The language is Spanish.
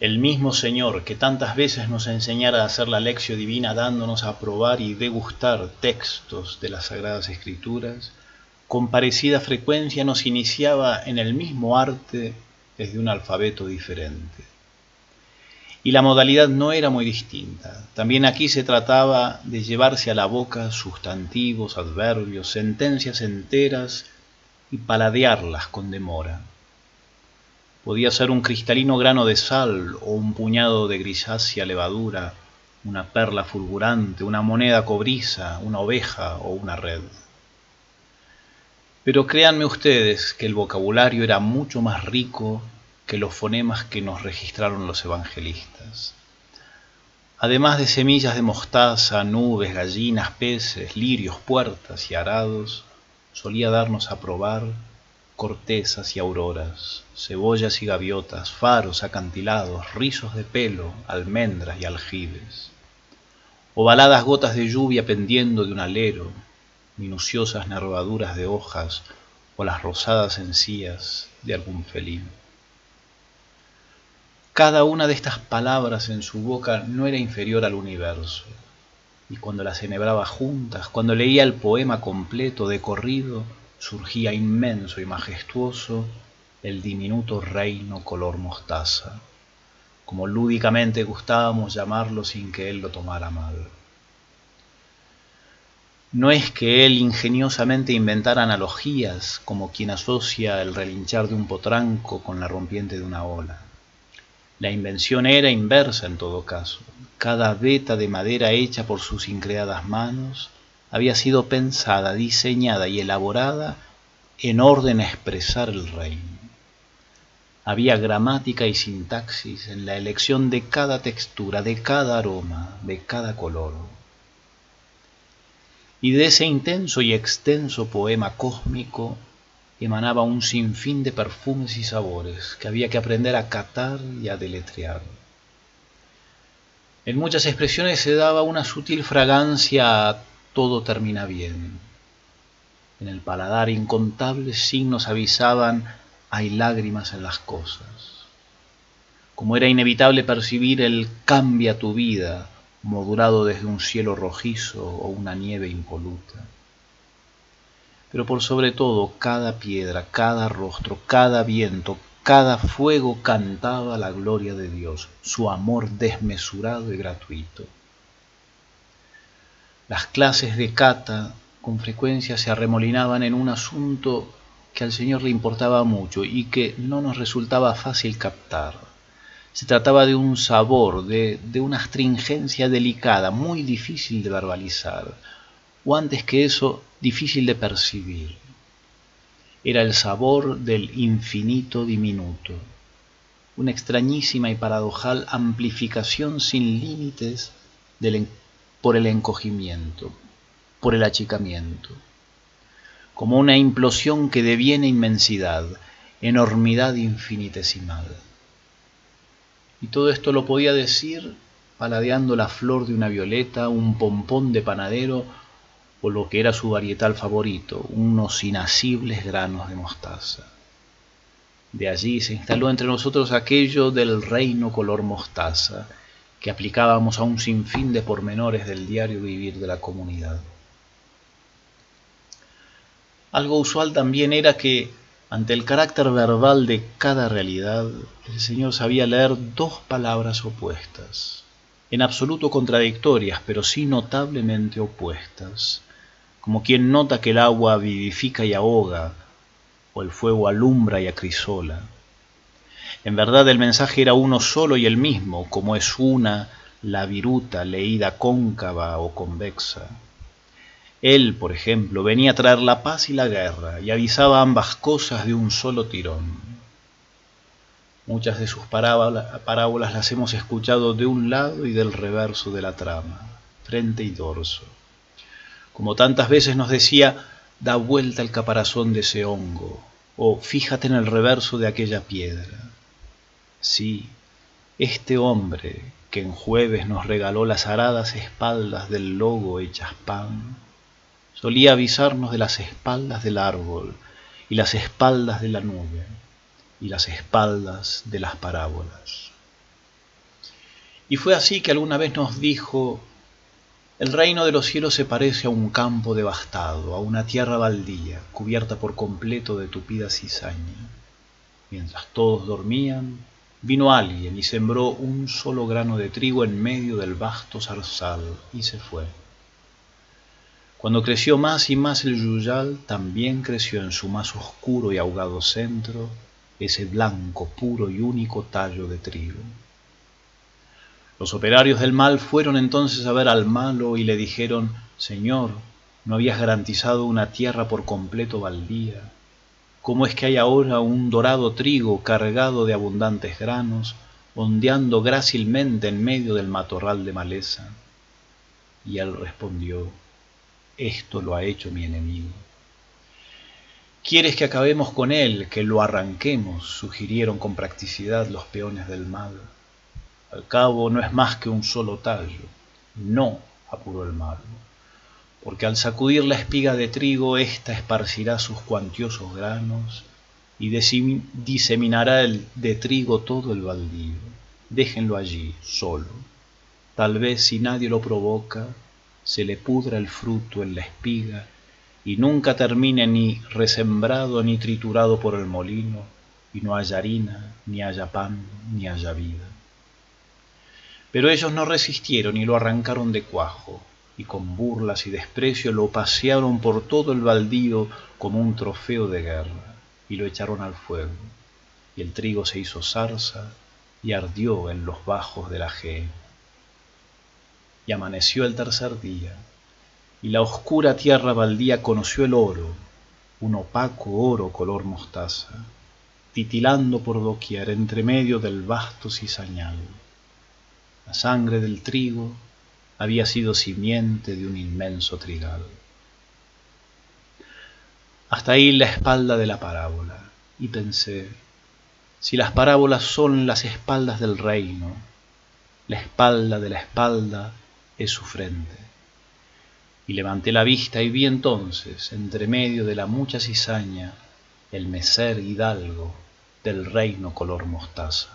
El mismo Señor que tantas veces nos enseñara a hacer la lección divina dándonos a probar y degustar textos de las Sagradas Escrituras, con parecida frecuencia nos iniciaba en el mismo arte desde un alfabeto diferente. Y la modalidad no era muy distinta. También aquí se trataba de llevarse a la boca sustantivos, adverbios, sentencias enteras y paladearlas con demora. Podía ser un cristalino grano de sal o un puñado de grisácea levadura, una perla fulgurante, una moneda cobriza, una oveja o una red. Pero créanme ustedes que el vocabulario era mucho más rico que los fonemas que nos registraron los evangelistas. Además de semillas de mostaza, nubes, gallinas, peces, lirios, puertas y arados, solía darnos a probar cortezas y auroras, cebollas y gaviotas, faros acantilados, rizos de pelo, almendras y aljibes, ovaladas gotas de lluvia pendiendo de un alero, minuciosas nervaduras de hojas o las rosadas encías de algún felino. Cada una de estas palabras en su boca no era inferior al universo, y cuando las enhebraba juntas, cuando leía el poema completo de corrido, surgía inmenso y majestuoso el diminuto reino color mostaza, como lúdicamente gustábamos llamarlo sin que él lo tomara mal. No es que él ingeniosamente inventara analogías como quien asocia el relinchar de un potranco con la rompiente de una ola. La invención era inversa en todo caso. Cada veta de madera hecha por sus increadas manos había sido pensada, diseñada y elaborada en orden a expresar el reino. Había gramática y sintaxis en la elección de cada textura, de cada aroma, de cada color. Y de ese intenso y extenso poema cósmico emanaba un sinfín de perfumes y sabores que había que aprender a catar y a deletrear. En muchas expresiones se daba una sutil fragancia todo termina bien. En el paladar incontables signos avisaban hay lágrimas en las cosas. Como era inevitable percibir el cambia tu vida, modulado desde un cielo rojizo o una nieve impoluta. Pero por sobre todo cada piedra, cada rostro, cada viento, cada fuego cantaba la gloria de Dios, su amor desmesurado y gratuito. Las clases de cata con frecuencia se arremolinaban en un asunto que al Señor le importaba mucho y que no nos resultaba fácil captar. Se trataba de un sabor, de, de, una astringencia delicada, muy difícil de verbalizar, o antes que eso, difícil de percibir. Era el sabor del infinito diminuto, una extrañísima y paradojal amplificación sin límites del por el encogimiento, por el achicamiento, como una implosión que deviene inmensidad, enormidad infinitesimal. Y todo esto lo podía decir paladeando la flor de una violeta, un pompón de panadero o lo que era su varietal favorito, unos inasibles granos de mostaza. De allí se instaló entre nosotros aquello del reino color mostaza, que aplicábamos a un sinfín de pormenores del diario vivir de la comunidad. Algo usual también era que, ante el carácter verbal de cada realidad, el Señor sabía leer dos palabras opuestas, en absoluto contradictorias, pero sí notablemente opuestas, como quien nota que el agua vivifica y ahoga, o el fuego alumbra y acrisola. En verdad el mensaje era uno solo y el mismo, como es una la viruta leída cóncava o convexa. Él, por ejemplo, venía a traer la paz y la guerra y avisaba ambas cosas de un solo tirón. Muchas de sus parábolas las hemos escuchado de un lado y del reverso de la trama, frente y dorso. Como tantas veces nos decía, da vuelta el caparazón de ese hongo, o fíjate en el reverso de aquella piedra. Sí, este hombre que en jueves nos regaló las aradas espaldas del logo hechas pan, solía avisarnos de las espaldas del árbol y las espaldas de la nube y las espaldas de las parábolas. Y fue así que alguna vez nos dijo, el reino de los cielos se parece a un campo devastado, a una tierra baldía, cubierta por completo de tupida cizaña. Mientras todos dormían, vino alguien y sembró un solo grano de trigo en medio del vasto zarzal y se fue. Cuando creció más y más el yuyal, también creció en su más oscuro y ahogado centro ese blanco, puro y único tallo de trigo. Los operarios del mal fueron entonces a ver al malo y le dijeron, Señor, ¿no habías garantizado una tierra por completo baldía? ¿Cómo es que hay ahora un dorado trigo cargado de abundantes granos, ondeando grácilmente en medio del matorral de maleza? Y él respondió, Esto lo ha hecho mi enemigo. ¿Quieres que acabemos con él, que lo arranquemos? sugirieron con practicidad los peones del mal. Al cabo no es más que un solo tallo. No, apuró el mago, porque al sacudir la espiga de trigo, ésta esparcirá sus cuantiosos granos y diseminará el de trigo todo el baldío. Déjenlo allí, solo. Tal vez si nadie lo provoca, se le pudra el fruto en la espiga y nunca termine ni resembrado ni triturado por el molino, y no haya harina, ni haya pan, ni haya vida. Pero ellos no resistieron y lo arrancaron de cuajo, y con burlas y desprecio lo pasearon por todo el baldío como un trofeo de guerra, y lo echaron al fuego, y el trigo se hizo zarza y ardió en los bajos de la G. Y amaneció el tercer día, y la oscura tierra baldía conoció el oro, un opaco oro color mostaza, titilando por doquier entre medio del vasto cizañal la sangre del trigo había sido simiente de un inmenso trigal. Hasta ahí la espalda de la parábola, y pensé, si las parábolas son las espaldas del reino, la espalda de la espalda es su frente. Y levanté la vista y vi entonces, entre medio de la mucha cizaña, el meser hidalgo del reino color mostaza.